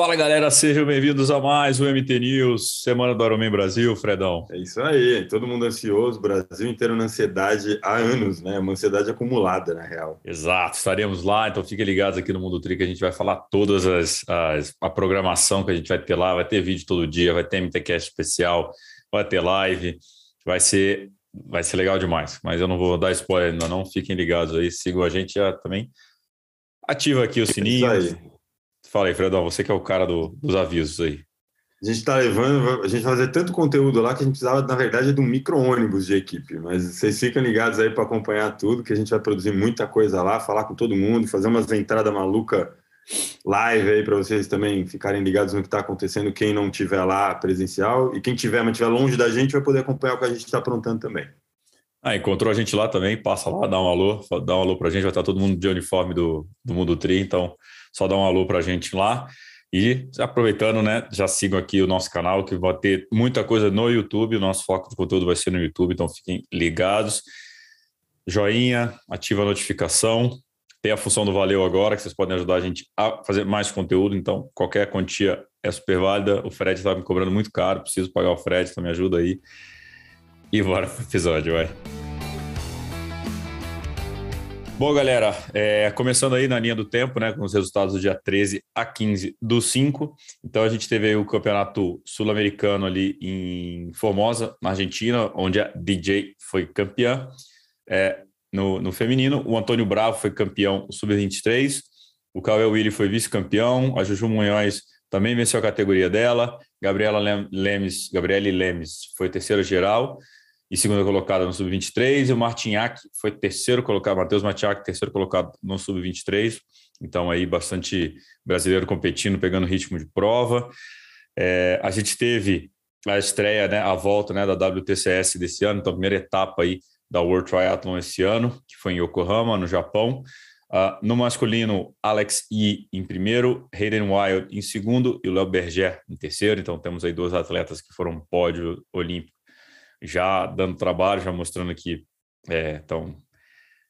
Fala galera, sejam bem-vindos a mais o MT News, Semana do Ironman Brasil, Fredão. É isso aí, todo mundo ansioso, Brasil inteiro na ansiedade há anos, né? Uma ansiedade acumulada, na real. Exato, estaremos lá, então fiquem ligados aqui no Mundo Tri que a gente vai falar todas as, as a programação que a gente vai ter lá, vai ter vídeo todo dia, vai ter MTCast especial, vai ter live, vai ser vai ser legal demais, mas eu não vou dar spoiler ainda não, fiquem ligados aí, sigam a gente já também. Ativa aqui o sininho. Fala aí, Fredão, você que é o cara do, dos avisos aí. A gente está levando, a gente vai fazer tanto conteúdo lá que a gente precisava, na verdade, de um micro-ônibus de equipe. Mas vocês ficam ligados aí para acompanhar tudo, que a gente vai produzir muita coisa lá, falar com todo mundo, fazer umas entradas maluca live aí para vocês também ficarem ligados no que está acontecendo, quem não tiver lá presencial. E quem tiver, mas estiver longe da gente, vai poder acompanhar o que a gente está aprontando também. Ah, encontrou a gente lá também, passa lá, dá um alô, dá um alô para a gente, vai estar todo mundo de uniforme do, do Mundo Tri, então só dá um alô para a gente lá. E aproveitando, né, já sigam aqui o nosso canal, que vai ter muita coisa no YouTube. O nosso foco de conteúdo vai ser no YouTube, então fiquem ligados. Joinha, ativa a notificação. Tem a função do Valeu agora, que vocês podem ajudar a gente a fazer mais conteúdo. Então, qualquer quantia é super válida. O Fred está me cobrando muito caro, preciso pagar o Fred, então me ajuda aí. E bora pro episódio, vai. Bom, galera, é, começando aí na linha do tempo, né, com os resultados do dia 13 a 15 do 5. Então, a gente teve o campeonato sul-americano ali em Formosa, na Argentina, onde a DJ foi campeã é, no, no feminino. O Antônio Bravo foi campeão sub-23. O Cauê Willi foi vice-campeão. A Juju Munhoz também venceu a categoria dela. Gabriela Lemes, Gabriele Lemes foi terceira geral e segunda colocada no Sub-23, e o Martinhac foi terceiro colocado, Matheus Martinhac, terceiro colocado no Sub-23, então aí bastante brasileiro competindo, pegando ritmo de prova. É, a gente teve a estreia, né, a volta né, da WTCS desse ano, então a primeira etapa aí da World Triathlon esse ano, que foi em Yokohama, no Japão. Uh, no masculino, Alex E em primeiro, Hayden Wild em segundo e o Léo Berger em terceiro. Então temos aí dois atletas que foram pódio olímpico já dando trabalho, já mostrando que estão é,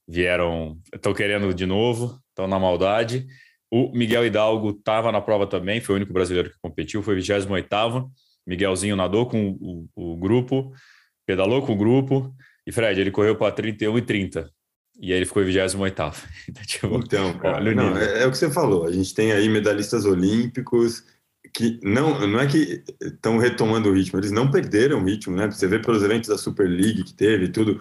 vieram, estão querendo de novo, estão na maldade. O Miguel Hidalgo estava na prova também, foi o único brasileiro que competiu, foi 28 Miguelzinho nadou com o, o, grupo, pedalou com o grupo, e Fred, ele correu para 31 e 30. E aí ele ficou em 28 então, tipo, então, cara, não, é, é, o que você falou. A gente tem aí medalhistas olímpicos, que não, não é que estão retomando o ritmo, eles não perderam o ritmo, né? Você vê pelos eventos da Super League que teve tudo.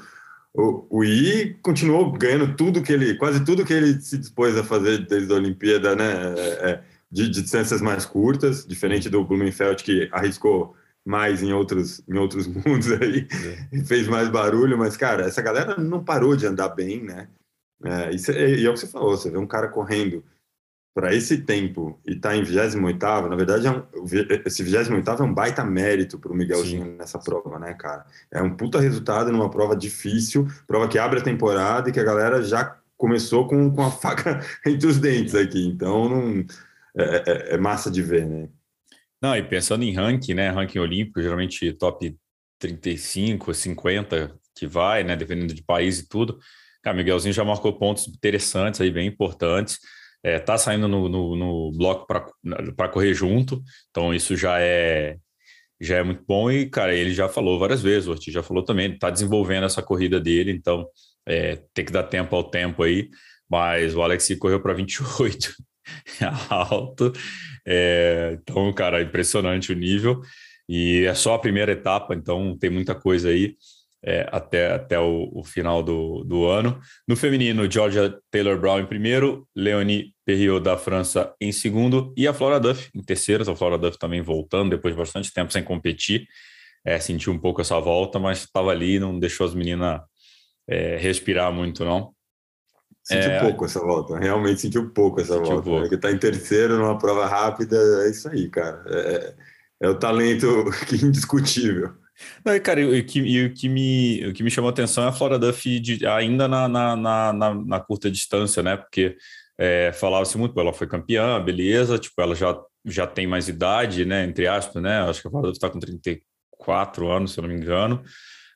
O, o I continuou ganhando tudo que ele, quase tudo que ele se dispôs a fazer desde a Olimpíada, né? É, é de, de, distâncias mais curtas, diferente do Blumenfeld que arriscou mais em outros, em outros mundos aí, é. fez mais barulho, mas cara, essa galera não parou de andar bem, né? É, isso é, e é o que você falou, você vê um cara correndo para esse tempo e estar tá em 28 na verdade, é um, esse 28 é um baita mérito para o Miguelzinho Sim. nessa prova, né, cara? É um puta resultado numa prova difícil, prova que abre a temporada e que a galera já começou com, com a faca entre os dentes aqui. Então, não, é, é, é, massa de ver, né? Não, e pensando em ranking, né? Ranking olímpico, geralmente top 35, 50 que vai, né? Dependendo de país e tudo. Cara, Miguelzinho já marcou pontos interessantes aí, bem importantes é, tá saindo no, no, no bloco para correr junto, então isso já é já é muito bom. E, cara, ele já falou várias vezes, o Ortiz já falou também, está desenvolvendo essa corrida dele, então é, tem que dar tempo ao tempo aí, mas o Alex correu para 28, alto, é, então, cara, impressionante o nível, e é só a primeira etapa, então tem muita coisa aí, é, até, até o, o, final do, do ano. No feminino, Georgia Taylor Brown em primeiro, Leonie Perriot da França em segundo e a Flora Duff em terceiro. A Flora Duff também voltando depois de bastante tempo sem competir. É, sentiu um pouco essa volta, mas estava ali, não deixou as meninas é, respirar muito, não. Sentiu é, pouco essa volta, realmente sentiu pouco essa sentiu volta. Pouco. Porque tá em terceiro numa prova rápida, é isso aí, cara. É, é, é o talento indiscutível. Não, cara, e, que, e o, que me, o que me chamou a atenção é a Flora Duff de, ainda na, na, na, na, curta distância, né? Porque é, falava-se muito, ela foi campeã, beleza, tipo, ela já, já tem mais idade, né? Entre aspas, né? Acho que a Flora Duff está com 34 anos, se eu não me engano.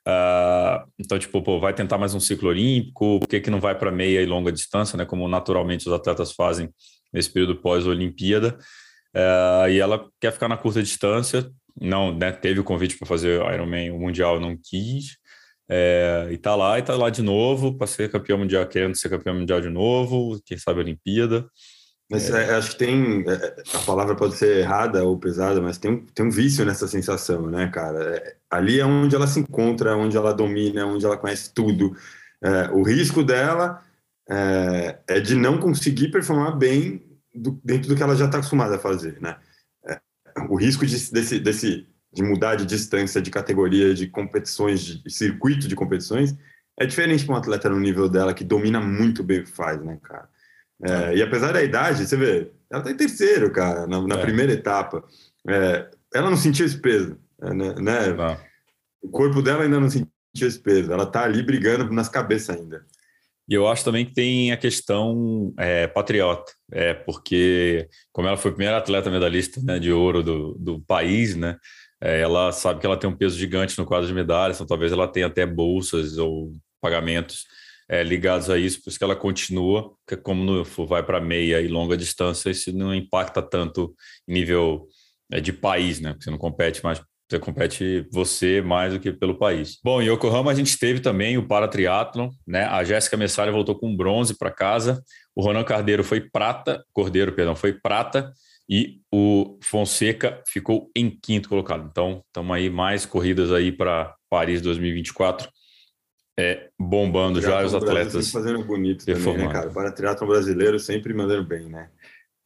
Uh, então, tipo, pô, vai tentar mais um ciclo olímpico, por que, que não vai para meia e longa distância, né? Como naturalmente os atletas fazem nesse período pós-Olimpíada. é, e ela quer ficar na curta distância. Não, né, teve o convite para fazer Ironman, o Mundial não quis. É, e tá lá, e tá lá de novo para ser campeão mundial, querendo ser campeão mundial de novo, quem sabe a Olimpíada. Mas é. é acho que tem. É, a palavra pode ser errada ou pesada, mas tem um, tem um vício nessa sensação, né, cara? É, ali é onde ela se encontra, onde ela domina, onde ela conhece tudo. É, o risco dela é, é, de não conseguir performar bem do, dentro do que ela já está acostumada a fazer, né? É, o risco de, desse, desse, de mudar de distância, de categoria, de competições, de circuito de competições, é diferente para um atleta no nível dela que domina muito bem o que faz, né, cara? É, e apesar da idade, você vê, ela está em terceiro, cara, na, na é. primeira etapa. É, ela não sentiu esse peso, é, né? né? O corpo dela ainda não sentiu esse peso. Ela está ali brigando nas cabeças ainda. E eu acho também que tem a questão é, patriota, é, porque como ela foi a primeira atleta medalhista né, de ouro do, do país, né, é, ela sabe que ela tem um peso gigante no quadro de medalhas, então talvez ela tenha até bolsas ou pagamentos é, ligados a isso, por isso que ela continua, porque como no, vai para meia e longa distância, isso não impacta tanto em nível é, de país, né? Porque você não compete mais, você compete você mais do que pelo país. Bom, em Yokohama a gente teve também o paratriatlon, né? A Jéssica Messari voltou com bronze para casa, o Ronan Cardeiro foi prata, Cordeiro, perdão, foi prata, e o Fonseca ficou em quinto colocado. Então, estamos aí mais corridas aí para Paris 2024 é, bombando já os atletas. Fazendo bonito também, né, cara? Para triatlon brasileiro sempre mandando bem, né?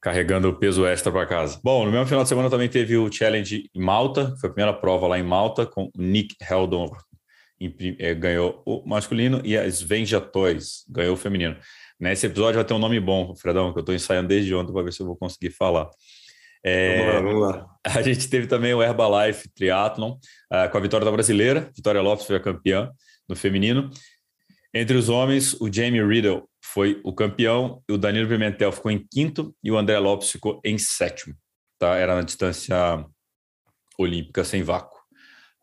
Carregando o peso extra para casa. Bom, no mesmo final de semana também teve o Challenge em Malta, foi a primeira prova lá em Malta, com o Nick Heldon é, ganhou o masculino e a Svenja Toys ganhou o feminino. Nesse episódio vai ter um nome bom, Fredão, que eu estou ensaiando desde ontem para ver se eu vou conseguir falar. É, vamos lá, vamos lá. A gente teve também o Herbalife Triathlon, uh, com a vitória da brasileira. Vitória Lopes foi a campeã no feminino. Entre os homens, o Jamie Riddle foi o campeão, o Danilo Pimentel ficou em quinto e o André Lopes ficou em sétimo. Tá? Era na distância olímpica sem vácuo.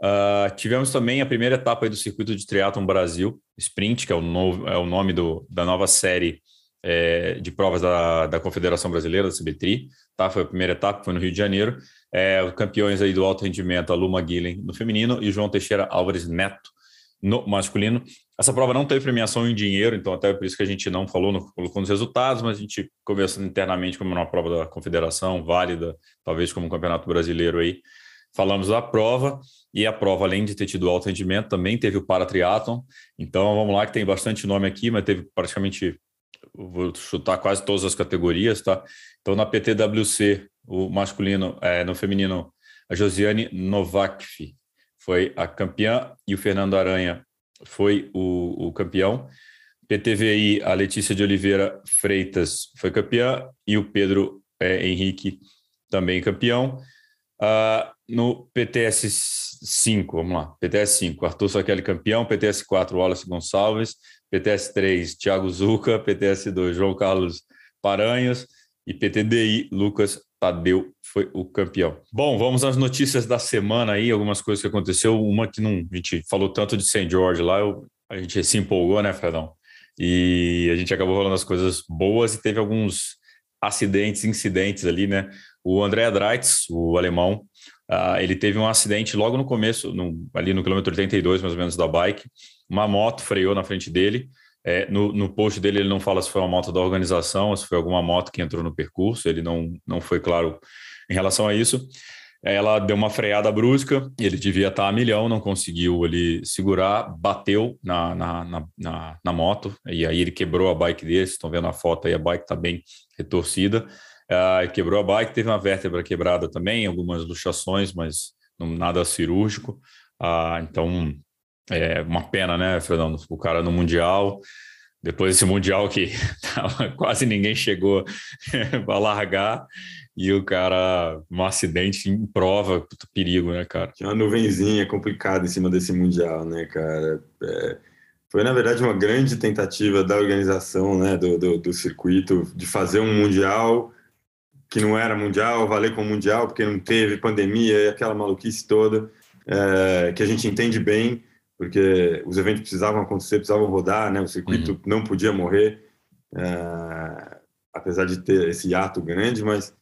Uh, tivemos também a primeira etapa do circuito de triatlon Brasil, Sprint, que é o, novo, é o nome do, da nova série é, de provas da, da Confederação Brasileira, da CBTRI. Tá? Foi a primeira etapa, foi no Rio de Janeiro. É, campeões aí do alto rendimento, a Luma Guilhem no feminino e João Teixeira Álvares Neto no masculino. Essa prova não teve premiação em dinheiro, então até por isso que a gente não falou, não colocou nos resultados, mas a gente conversando internamente como uma prova da confederação, válida, talvez como um campeonato brasileiro aí. Falamos da prova, e a prova, além de ter tido alto rendimento, também teve o paratriatlon. Então vamos lá, que tem bastante nome aqui, mas teve praticamente, vou chutar quase todas as categorias, tá? Então na PTWC, o masculino, é, no feminino, a Josiane Novakfi, foi a campeã e o Fernando Aranha foi o, o campeão. PTVI, a Letícia de Oliveira Freitas foi campeã e o Pedro é, Henrique também campeão. Uh, no PTS 5, vamos lá, PTS 5, Arthur Saquele campeão, PTS 4, Wallace Gonçalves, PTS 3, Thiago Zuca, PTS 2, João Carlos Paranhos e PTDI, Lucas Tadeu foi o campeão. Bom, vamos às notícias da semana aí, algumas coisas que aconteceu. Uma que não, a gente falou tanto de St. George lá, eu, a gente se empolgou, né, Fredão? E a gente acabou falando as coisas boas e teve alguns acidentes, incidentes ali, né? O André Dreitz, o alemão, uh, ele teve um acidente logo no começo, no, ali no quilômetro 82, mais ou menos, da bike. Uma moto freou na frente dele. É, no, no post dele ele não fala se foi uma moto da organização ou se foi alguma moto que entrou no percurso, ele não, não foi claro em relação a isso. Ela deu uma freada brusca, ele devia estar a milhão, não conseguiu ali segurar, bateu na, na, na, na, na moto, e aí ele quebrou a bike dele. Vocês estão vendo a foto aí, a bike está bem retorcida. Uh, quebrou a bike, teve uma vértebra quebrada também, algumas luxações, mas não, nada cirúrgico. Uh, então, é uma pena, né, Fernando? O cara no Mundial, depois desse Mundial que quase ninguém chegou a largar, e o cara, um acidente em prova, perigo, né, cara? Tinha uma nuvenzinha complicada em cima desse Mundial, né, cara? É, foi, na verdade, uma grande tentativa da organização, né, do, do, do, circuito, de fazer um Mundial que não era Mundial, valer como Mundial, porque não teve pandemia aquela maluquice toda, é, que a gente entende bem, porque os eventos precisavam acontecer, precisavam rodar, né, o circuito uhum. não podia morrer, é, apesar de ter esse ato grande, mas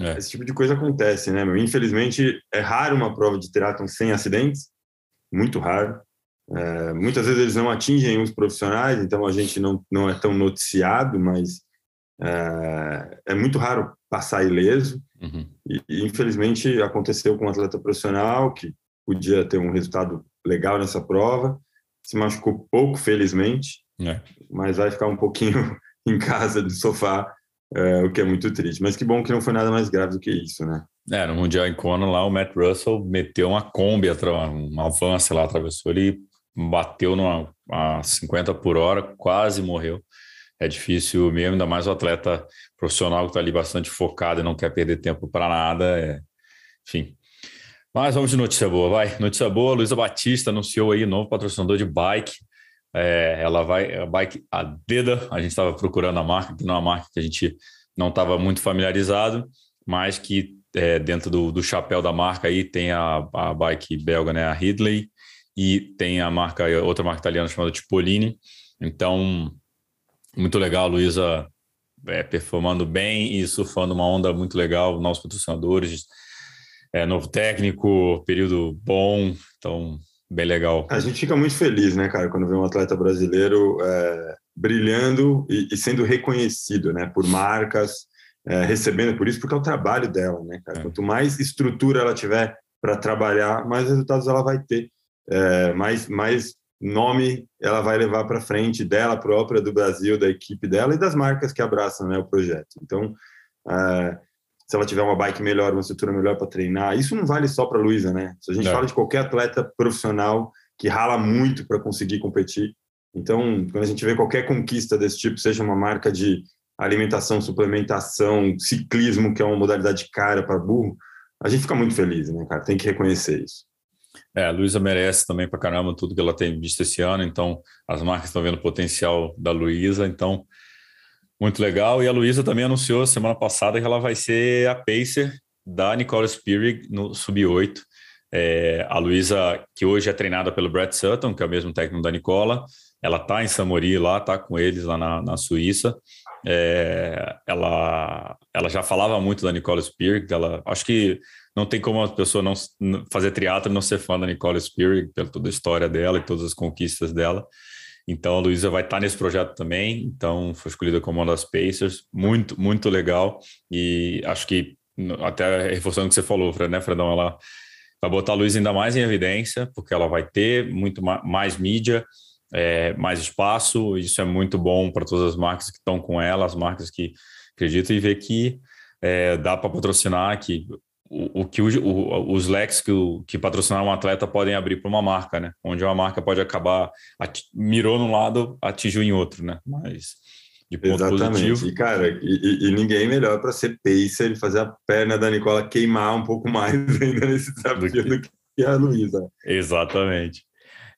É. Esse tipo de coisa acontece, né? Meu? Infelizmente, é raro uma prova de triatlon sem acidentes, muito raro. É, muitas vezes eles não atingem os profissionais, então a gente não, não é tão noticiado, mas é, é muito raro passar ileso. Uhum. E, e, infelizmente aconteceu com um atleta profissional que podia ter um resultado legal nessa prova, se machucou pouco, felizmente, é. mas vai ficar um pouquinho em casa, no sofá, é, o que é muito triste. Mas que bom que não foi nada mais grave do que isso, né? É, no Mundial em Kona lá, o Matt Russell meteu uma Kombi, uma van, sei lá, atravessou ele bateu numa, a 50 por hora, quase morreu. É difícil mesmo, ainda mais o atleta profissional que está ali bastante focado e não quer perder tempo para nada. É... Enfim. Mas vamos de notícia boa, vai. Notícia boa, Luísa Batista anunciou aí novo patrocinador de bike. É, ela vai, a bike Adeda, a gente estava procurando a marca, que não é uma marca que a gente não estava muito familiarizado, mas que é, dentro do, do chapéu da marca aí tem a, a bike belga, né, a Ridley, e tem a marca, outra marca italiana chamada Tipolini. Então, muito legal, Luísa é, performando bem e surfando uma onda muito legal, novos patrocinadores, é, novo técnico, período bom, então bem legal. A gente fica muito feliz, né, cara, quando vê um atleta brasileiro é, brilhando e, e, sendo reconhecido, né, por marcas, é, recebendo por isso, porque é o trabalho dela, né, cara. É. Quanto mais estrutura ela tiver para trabalhar, mais resultados ela vai ter é, mais, mais nome ela vai levar para frente dela própria, do Brasil, da equipe dela e das marcas que abraçam né, o projeto. Então, é, se ela tiver uma bike melhor, uma estrutura melhor para treinar, isso não vale só para a Luísa, né? Se a gente fala de qualquer atleta profissional que rala muito para conseguir competir, então, quando a gente vê qualquer conquista desse tipo, seja uma marca de alimentação, suplementação, ciclismo, que é uma modalidade cara para burro, a gente fica muito feliz, né, cara? Tem que reconhecer isso. É, a Luísa merece também para caramba tudo que ela tem visto esse ano, então as marcas estão vendo o potencial da Luísa, então muito legal. E a Luísa também anunciou semana passada que ela vai ser a pacer da Nicole Spirig no Sub-8. É, a Luísa, que hoje é treinada pelo Brett Sutton, que é o mesmo técnico da Nicola, ela está em Samori lá, está com eles lá na, na Suíça. É, ela, ela já falava muito da Nicole Spirig, ela acho que não tem como a pessoa não fazer teatro e não ser fã da Nicole Spirig, pela toda a história dela e todas as conquistas dela. Então a Luísa vai estar nesse projeto também. Então foi escolhida como uma das Pacers, muito muito legal e acho que até reforçando o que você falou, Fred, né, Fredão, ela vai botar a Luísa ainda mais em evidência, porque ela vai ter muito mais mídia, é, mais espaço. Isso é muito bom para todas as marcas que estão com ela, as marcas que acreditam e ver que é, dá para patrocinar, que o, o que o, o, os leques que, que patrocinar um atleta podem abrir para uma marca, né? Onde uma marca pode acabar mirou num lado, atingiu em outro, né? Mas de ponto Exatamente. positivo. E cara, e, e ninguém melhor para ser pacer e fazer a perna da Nicola queimar um pouco mais ainda nesse desafio do que, do que a Luísa. Exatamente.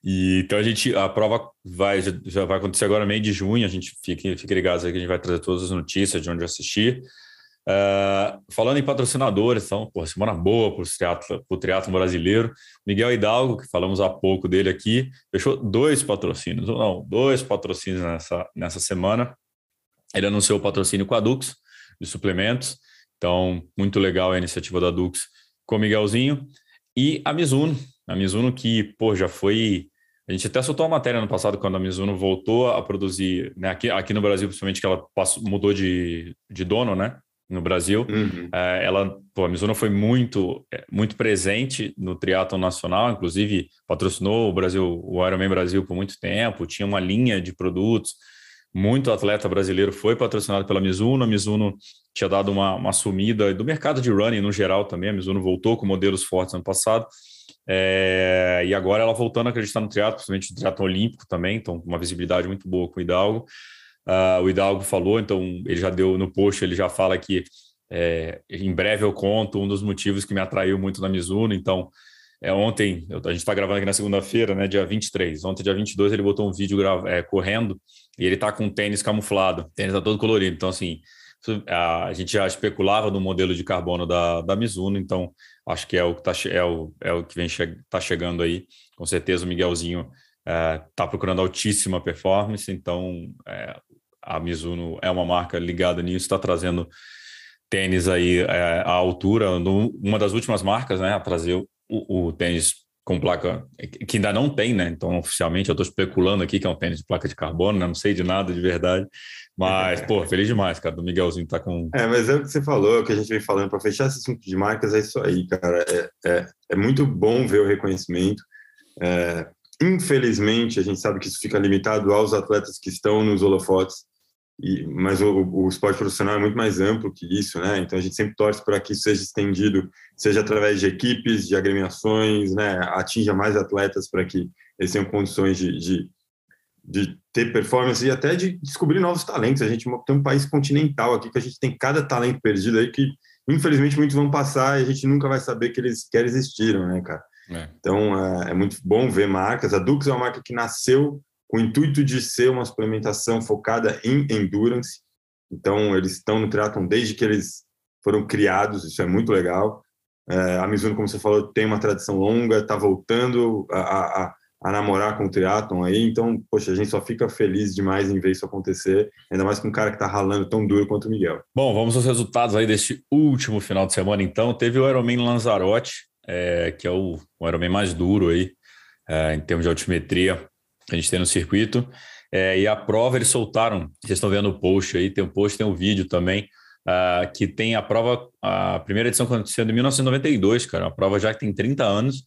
E, então a gente a prova vai já, já, vai acontecer agora meio de junho. A gente fica fica ligado aí que a gente vai trazer todas as notícias de onde assistir. Uh, falando em patrocinadores, então, pô, semana boa para o triatlo brasileiro. Miguel Hidalgo, que falamos há pouco dele aqui, fechou dois patrocínios, ou não, dois patrocínios nessa, nessa semana. Ele anunciou o patrocínio com a Dux, de suplementos. Então, muito legal a iniciativa da Dux com o Miguelzinho. E a Mizuno, a Mizuno que, pô, já foi... A gente até soltou uma matéria no passado quando a Mizuno voltou a produzir, né, aqui, aqui no Brasil, principalmente que ela passou, mudou de, de dono, né? No Brasil. Uhum. É, ela, pô, a Mizuno foi muito, é, muito presente no triatlo nacional, inclusive patrocinou o Brasil, o Ironman Brasil por muito tempo, tinha uma linha de produtos. Muito atleta brasileiro foi patrocinado pela Mizuno. A Mizuno tinha dado uma, uma sumida do mercado de running no geral também. A Mizuno voltou com modelos fortes ano passado. É, e agora ela voltando a acreditar no triatlo, principalmente no triatlo olímpico também, então uma visibilidade muito boa com o Hidalgo. Uh, o Hidalgo falou, então ele já deu no post, ele já fala que é, em breve eu conto um dos motivos que me atraiu muito na Mizuno. Então, é, ontem, a gente está gravando aqui na segunda-feira, né, dia 23. Ontem, dia 22, ele botou um vídeo é, correndo e ele está com um tênis camuflado. O tênis está todo colorido. Então, assim, a, gente já especulava no modelo de carbono da, da Mizuno. Então, acho que é o que, tá, é o, é o que vem che tá chegando aí. Com certeza o Miguelzinho está é, procurando altíssima performance, então é, a Mizuno é uma marca ligada nisso, está trazendo tênis aí é, à altura, no, uma das últimas marcas né, a trazer o, o, tênis com placa, que ainda não tem, né? Então, oficialmente, eu estou especulando aqui que é um tênis de placa de carbono, né? não sei de nada de verdade. Mas, pô, feliz demais, cara, do Miguelzinho tá com. É, mas é o que você falou, é o que a gente vem falando, para fechar esse assunto de marcas, é isso aí, cara. É, é, é muito bom ver o reconhecimento. É, infelizmente, a gente sabe que isso fica limitado aos atletas que estão nos holofotes. E, mas o, o, esporte profissional é muito mais amplo que isso, né? Então a gente sempre torce para que isso seja estendido, seja através de equipes, de agremiações, né? Atinja mais atletas para que eles tenham condições de, de, de, ter performance e até de descobrir novos talentos. A gente tem um país continental aqui que a gente tem cada talento perdido aí que infelizmente muitos vão passar e a gente nunca vai saber que eles quer existiram, né, cara? É. Então é, é muito bom ver marcas. A Dux é uma marca que nasceu com o intuito de ser uma suplementação focada em endurance. Então, eles estão no triatlon desde que eles foram criados, isso é muito legal. É, a Mizuno, como você falou, tem uma tradição longa, está voltando a, a, a, namorar com o triatlon aí, então, poxa, a gente só fica feliz demais em ver isso acontecer, ainda mais com um cara que está ralando tão duro quanto o Miguel. Bom, vamos aos resultados aí deste último final de semana, então. Teve o Ironman Lanzarote, é, que é o, o Ironman mais duro aí, é, em termos de altimetria, a gente tem no circuito. É, e a prova eles soltaram, vocês estão vendo o post aí, tem um post, tem um vídeo também, uh, que tem a prova, a primeira edição aconteceu em 1992, cara, a prova já que tem 30 anos,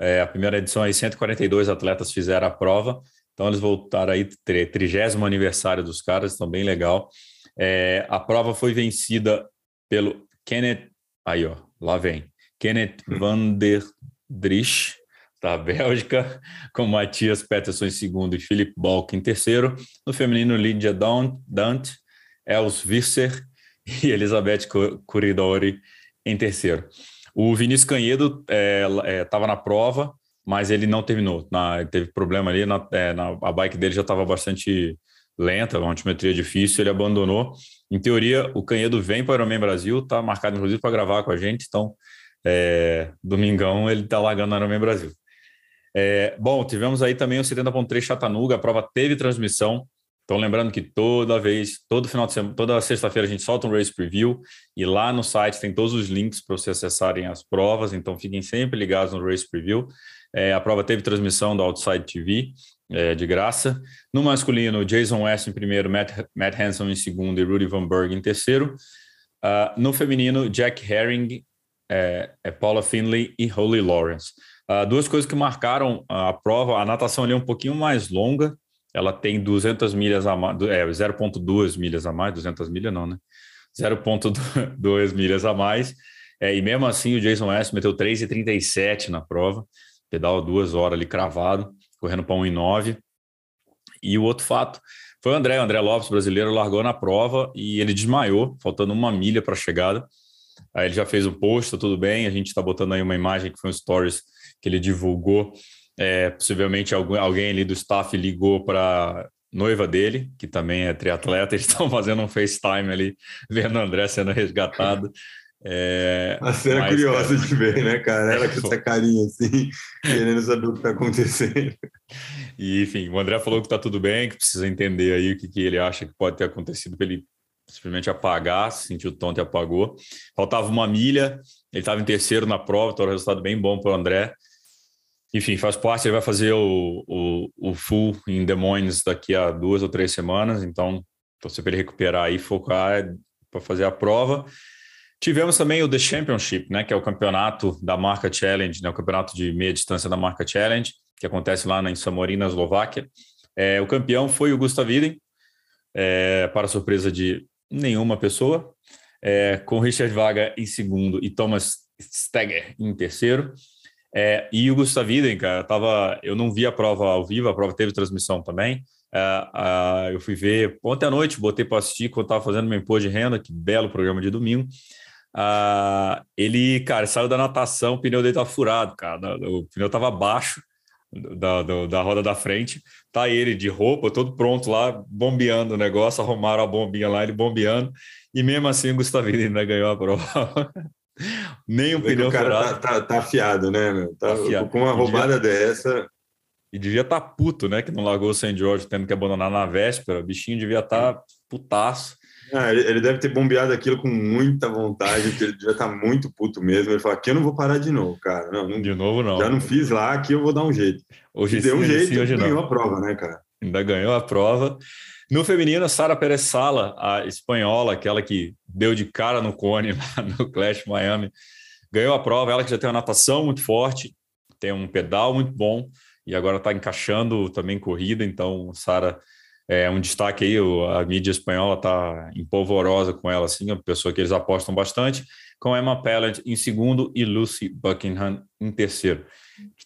é, a primeira edição aí 142 atletas fizeram a prova, então eles voltaram aí, trigésimo aniversário dos caras, então bem legal. É, a prova foi vencida pelo Kenneth, aí ó, lá vem, Kenneth hum. van der Drisch, da Bélgica, com Matias Peterson em segundo e Philip Balk em terceiro. No feminino, Lydia Dante, Els Visser e Elizabeth Curidori em terceiro. O Vinícius Canhedo estava é, é, na prova, mas ele não terminou. Na, teve problema ali, na, é, na, a bike dele já estava bastante lenta, uma altimetria difícil, ele abandonou. Em teoria, o Canhedo vem para o Ironman Brasil, está marcado inclusive para gravar com a gente, então é, domingão ele está largando no Ironman Brasil. É, bom, tivemos aí também o 70.3 Chattanooga, a prova teve transmissão. Então, lembrando que toda vez, todo final de semana, toda sexta-feira a gente solta um race preview e lá no site tem todos os links para vocês acessarem as provas, então fiquem sempre ligados no race preview. É, a prova teve transmissão do Outside TV, é, de graça. No masculino, Jason West em primeiro, Matt, Matt Hanson em segundo e Rudy Van Berg em terceiro. Uh, no feminino, Jack Herring, é, é Paula Finley e Holly Lawrence. Uh, duas coisas que marcaram a prova, a natação ali é um pouquinho mais longa, ela tem 200 milhas a mais, é, 0,2 milhas a mais, 200 milhas não, né? 0,2 milhas a mais, é, e mesmo assim o Jason West meteu 3,37 na prova, pedal duas horas ali cravado, correndo para 1,9. E o outro fato foi o André, o André Lopes, brasileiro, largou na prova e ele desmaiou, faltando uma milha para a chegada. Aí ele já fez o post, tá tudo bem, a gente está botando aí uma imagem que foi um stories que ele divulgou. É, possivelmente algum, alguém ali do staff ligou para noiva dele, que também é triatleta, eles estão fazendo um FaceTime ali, vendo o André sendo resgatado. É, a cena mas, curiosa cara, de ver, né, cara? Ela com essa carinha assim, querendo saber o que está acontecendo. E, enfim, o André falou que está tudo bem, que precisa entender aí o que, que ele acha que pode ter acontecido para ele simplesmente apagar, sentiu tonto e apagou. Faltava uma milha, ele estava em terceiro na prova, então um resultado bem bom para o André. Enfim, faz parte, ele vai fazer o, o, o full em Moines daqui a duas ou três semanas, então torcer para ele recuperar e focar para fazer a prova. Tivemos também o The Championship, né, que é o campeonato da marca Challenge, né, o campeonato de meia distância da marca Challenge, que acontece lá em Samorin, na Eslováquia. É, o campeão foi o Gustav Iden, é, para surpresa de nenhuma pessoa, é, com Richard Vaga em segundo e Thomas Steger em terceiro. É, e o Gustav Iden, cara, tava, eu não vi a prova ao vivo, a prova teve transmissão também. É, eu fui ver ontem à noite, botei para assistir quando estava fazendo meu imposto de renda, que belo programa de domingo. Uh, ele, cara, saiu da natação, o pneu dele estava furado, cara. O pneu estava baixo da, da, da, roda da frente. Tá ele de roupa, todo pronto lá, bombeando o negócio, arrumaram a bombinha lá, ele bombeando. E mesmo assim, o Gustavino ainda ganhou a prova. Nem um pneu o cara furado. Tá, tá, tá, afiado, né, meu? Tá, tá afiado. Com uma roubada devia... dessa. E devia estar tá puto, né? Que não largou o St. George tendo que abandonar na véspera. O bichinho devia estar tá putaço. Ah, ele, ele, deve ter bombeado aquilo com muita vontade, porque ele já tá muito puto mesmo. Ele fala: aqui eu não vou parar de novo, cara. Não, não, de novo, não. Já não fiz lá, aqui eu vou dar um jeito. Hoje deu sim, um jeito sim, hoje ganhou não. a prova, né, cara? Ainda ganhou a prova. No feminino, Sara Pérez Sala, a espanhola, aquela que deu de cara no cone lá no Clash Miami, ganhou a prova. Ela que já tem uma natação muito forte, tem um pedal muito bom e agora está encaixando também corrida. Então, Sara é um destaque aí. A mídia espanhola está empolvorosa com ela, assim, uma pessoa que eles apostam bastante. Com Emma Pellet em segundo e Lucy Buckingham em terceiro.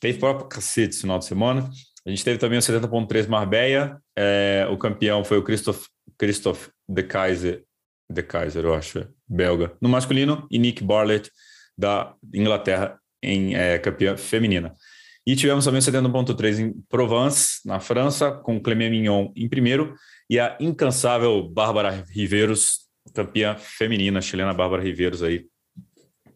Teve próprio cacete esse final de semana. A gente teve também o 70.3 Marbella. É, o campeão foi o Christoph, Christoph de Kaiser, de Kaiser, eu acho, belga, no masculino, e Nick Barlett, da Inglaterra, em é, campeã feminina. E tivemos também o 70.3 em Provence, na França, com Clément Mignon em primeiro, e a incansável Bárbara Riveiros, campeã feminina, chilena Bárbara Riveiros aí,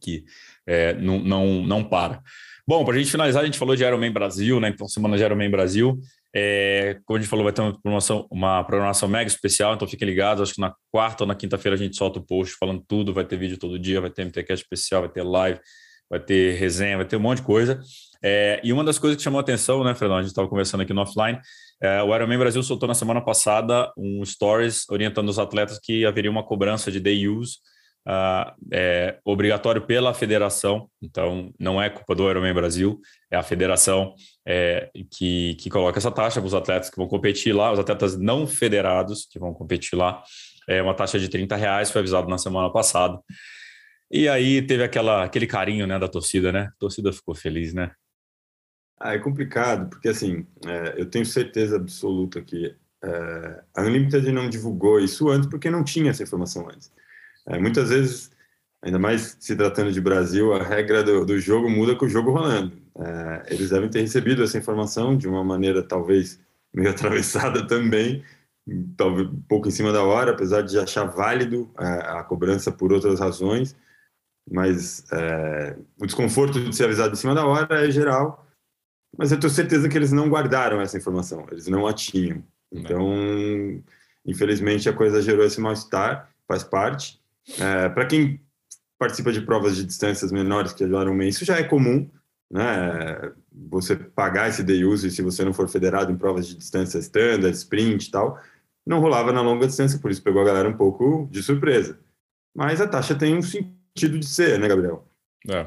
que é, não, não, não para. Bom, para a gente finalizar, a gente falou de Ironman Brasil, né? Então, semana de Ironman Brasil. É, como a gente falou, vai ter uma programação, uma programação mega especial, então fiquem ligados. Acho que na quarta ou na quinta-feira a gente solta o post falando tudo. Vai ter vídeo todo dia, vai ter MTCast especial, vai ter live, vai ter resenha, vai ter um monte de coisa. É, e uma das coisas que chamou a atenção, né, Fredão? A gente estava conversando aqui no offline. É, o Ironman Brasil soltou na semana passada um stories orientando os atletas que haveria uma cobrança de day use Uh, é obrigatório pela federação, então não é culpa do Ironman Brasil, é a federação é, que, que coloca essa taxa para os atletas que vão competir lá, os atletas não federados que vão competir lá, é uma taxa de 30 reais, foi avisado na semana passada. E aí teve aquela, aquele carinho né, da torcida, né? A torcida ficou feliz, né? Ah, é complicado, porque assim, é, eu tenho certeza absoluta que é, a Unlimited não divulgou isso antes porque não tinha essa informação antes. É, muitas vezes, ainda mais se tratando de Brasil, a regra do, do jogo muda com o jogo rolando. É, eles devem ter recebido essa informação de uma maneira talvez meio atravessada também, talvez um pouco em cima da hora, apesar de achar válido a, é, a cobrança por outras razões, mas é, o desconforto de ser avisado em cima da hora é geral, mas eu tenho certeza que eles não guardaram essa informação, eles não a tinham. Então, infelizmente, a coisa gerou esse mal-estar, faz parte. É, Para quem participa de provas de distâncias menores que ajudaram Ironman, isso já é comum, né? Você pagar esse day use se você não for federado em provas de distância standard, sprint e tal, não rolava na longa distância, por isso pegou a galera um pouco de surpresa. Mas a taxa tem um sentido de ser, né, Gabriel? É,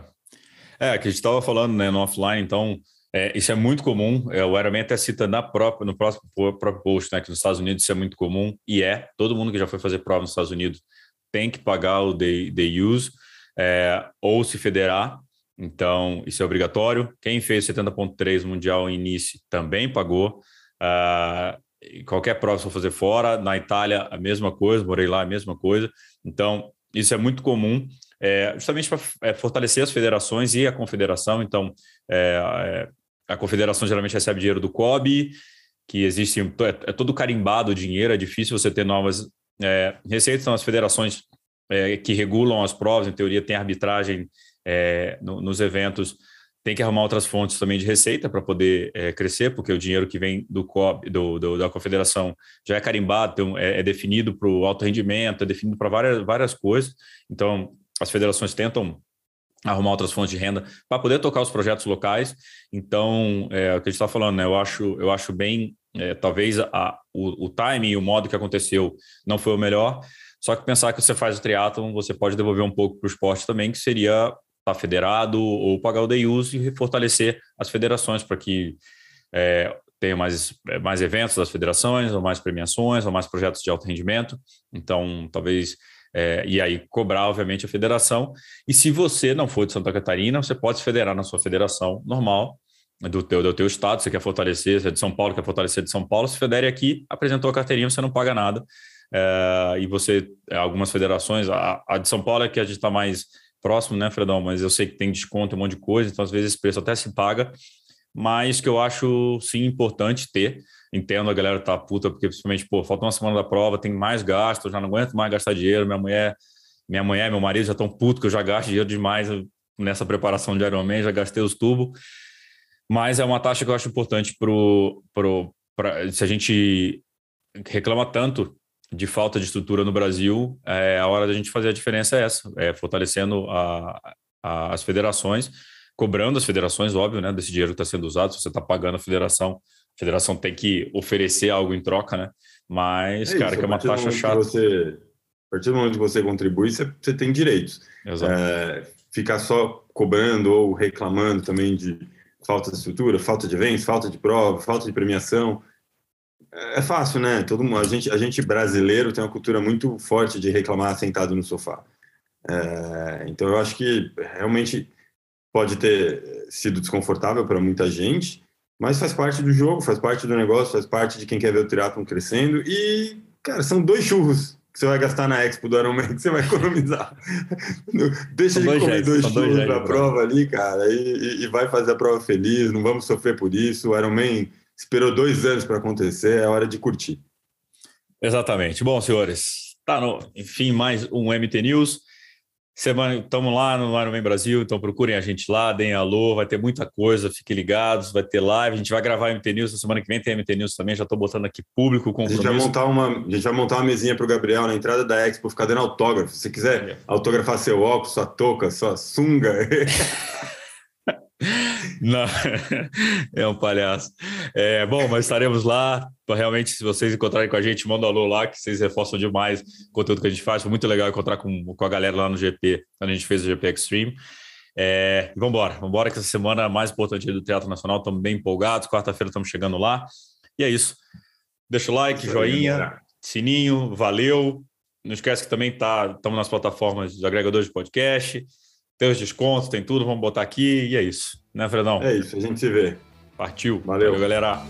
é que a gente estava falando né, no offline, então é, isso é muito comum. É, o Ironman até cita na própria, no próximo, próprio post, né, que nos Estados Unidos isso é muito comum, e é. Todo mundo que já foi fazer prova nos Estados Unidos tem que pagar o day, use é, ou se federar. Então, isso é obrigatório. Quem fez 70.3 Mundial em início também pagou. Uh, qualquer prova, se fazer fora. Na Itália, a mesma coisa. Morei lá, a mesma coisa. Então, isso é muito comum, é, justamente para é, fortalecer as federações e a confederação. Então, é, é a confederação geralmente recebe dinheiro do COB, que existe, é, é todo carimbado o dinheiro, é difícil você ter novas é, receitas são as federações é, que regulam as provas, em teoria tem arbitragem é, no, nos eventos, tem que arrumar outras fontes também de receita para poder é, crescer, porque o dinheiro que vem do, COB, do, do da confederação já é carimbado, então é, é definido para o alto rendimento, é definido para várias, várias coisas. Então, as federações tentam arrumar outras fontes de renda para poder tocar os projetos locais. Então, é o que a gente está falando, né? Eu acho, eu acho bem é, talvez a, o, o timing e o modo que aconteceu não foi o melhor, só que pensar que você faz o triatlon, você pode devolver um pouco para o esporte também, que seria estar tá federado ou pagar o day use e fortalecer as federações para que é, tenha mais, é, mais eventos das federações, ou mais premiações, ou mais projetos de alto rendimento. Então, talvez é, e aí cobrar, obviamente, a federação. E se você não for de Santa Catarina, você pode se federar na sua federação normal do teu, do teu estado, você quer fortalecer, você é de São Paulo, quer fortalecer de São Paulo, se federe aqui, apresentou a carteirinha, você não paga nada. É, e você, é, algumas federações, a, a, de São Paulo é que a gente está mais próximo, né, Fredão? Mas eu sei que tem desconto, um monte de coisa, então às vezes esse preço até se paga, mas que eu acho sim importante ter. Entendo a galera tá puta, porque principalmente, pô, falta uma semana da prova, tem mais gasto, eu já não aguento mais gastar dinheiro, minha mulher, minha mulher, meu marido já estão puto que eu já gasto dinheiro demais nessa preparação de Ironman, já gastei os tubos mas é uma taxa que eu acho importante para pro, pro, se a gente reclama tanto de falta de estrutura no Brasil, é, a hora da gente fazer a diferença é essa, é fortalecendo a, a, as federações, cobrando as federações, óbvio, né, desse dinheiro que está sendo usado. Se você está pagando a federação, a federação tem que oferecer algo em troca, né? Mas, é cara, isso, que é uma taxa chata. Você, a partir do momento que você contribui, você, você tem direitos. Exato. É, ficar só cobrando ou reclamando também de falta de estrutura, falta de eventos, falta de prova, falta de premiação é fácil, né? Todo mundo, a gente, a gente brasileiro tem uma cultura muito forte de reclamar sentado no sofá. É, então eu acho que realmente pode ter sido desconfortável para muita gente, mas faz parte do jogo, faz parte do negócio, faz parte de quem quer ver o triatlon crescendo e, cara, são dois churros que você vai gastar na Expo do Ironman que você vai economizar. Deixa de comer dois churros na prova ali, cara, e, e, vai fazer a prova feliz, não vamos sofrer por isso. O Ironman esperou dois anos para acontecer, é hora de curtir. Exatamente. Bom, senhores, tá no, enfim, mais um MT News. Semana, estamos lá no Ironman Brasil, então procurem a gente lá, deem alô, vai ter muita coisa, fiquem ligados, vai ter live, a gente vai gravar MT News, na semana que vem tem MT News também, já estou botando aqui público, compromisso. A gente vai montar uma, a gente vai montar uma mesinha para o Gabriel na entrada da Expo, ficar dando autógrafo, se quiser é. autografar seu óculos, sua touca, sua sunga... Não, é um palhaço. É, bom, mas estaremos lá. Realmente, se vocês encontrarem com a gente, manda um alô lá, que vocês reforçam demais o conteúdo que a gente faz. Foi muito legal encontrar com, com a galera lá no GP, quando a gente fez o GP Extreme. É, vamos embora, vamos embora, que essa semana mais importante do Teatro Nacional, estamos bem empolgados. Quarta-feira estamos chegando lá. E é isso. Deixa o like, joinha, sininho, valeu. Não esquece que também tá, estamos nas plataformas de agregadores de podcast. Tem os descontos, tem tudo, vamos botar aqui e é isso. Né, Fredão? É isso, a gente se vê. Partiu. Valeu, Valeu galera.